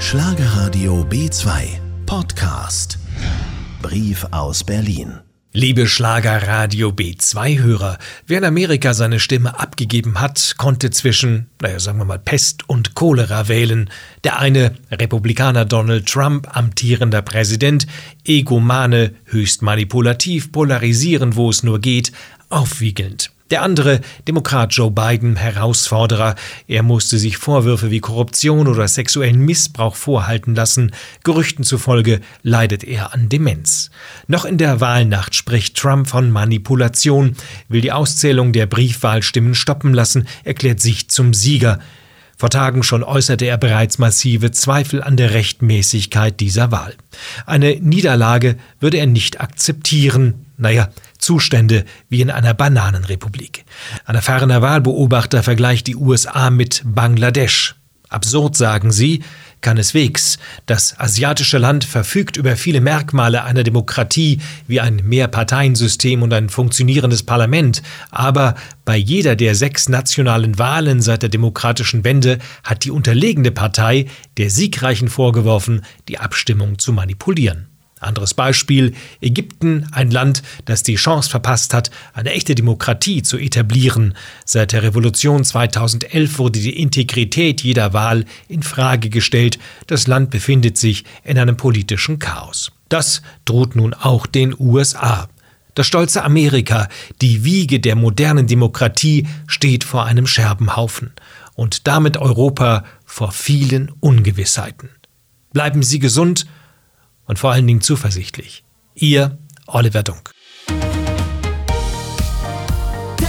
Schlagerradio B2 Podcast. Brief aus Berlin. Liebe Schlagerradio B2-Hörer, wer in Amerika seine Stimme abgegeben hat, konnte zwischen, naja, sagen wir mal, Pest und Cholera wählen. Der eine, Republikaner Donald Trump, amtierender Präsident, egomane, höchst manipulativ, polarisierend, wo es nur geht, aufwiegelnd. Der andere, Demokrat Joe Biden, Herausforderer. Er musste sich Vorwürfe wie Korruption oder sexuellen Missbrauch vorhalten lassen. Gerüchten zufolge leidet er an Demenz. Noch in der Wahlnacht spricht Trump von Manipulation, will die Auszählung der Briefwahlstimmen stoppen lassen, erklärt sich zum Sieger. Vor Tagen schon äußerte er bereits massive Zweifel an der Rechtmäßigkeit dieser Wahl. Eine Niederlage würde er nicht akzeptieren. Naja, Zustände wie in einer Bananenrepublik. Ein erfahrener Wahlbeobachter vergleicht die USA mit Bangladesch. Absurd, sagen sie, keineswegs. Das asiatische Land verfügt über viele Merkmale einer Demokratie wie ein Mehrparteiensystem und ein funktionierendes Parlament, aber bei jeder der sechs nationalen Wahlen seit der demokratischen Wende hat die unterlegene Partei der Siegreichen vorgeworfen, die Abstimmung zu manipulieren. Anderes Beispiel Ägypten, ein Land, das die Chance verpasst hat, eine echte Demokratie zu etablieren. Seit der Revolution 2011 wurde die Integrität jeder Wahl in Frage gestellt. Das Land befindet sich in einem politischen Chaos. Das droht nun auch den USA. Das stolze Amerika, die Wiege der modernen Demokratie, steht vor einem Scherbenhaufen und damit Europa vor vielen Ungewissheiten. Bleiben Sie gesund und vor allen Dingen zuversichtlich. Ihr Oliver Dunk. Das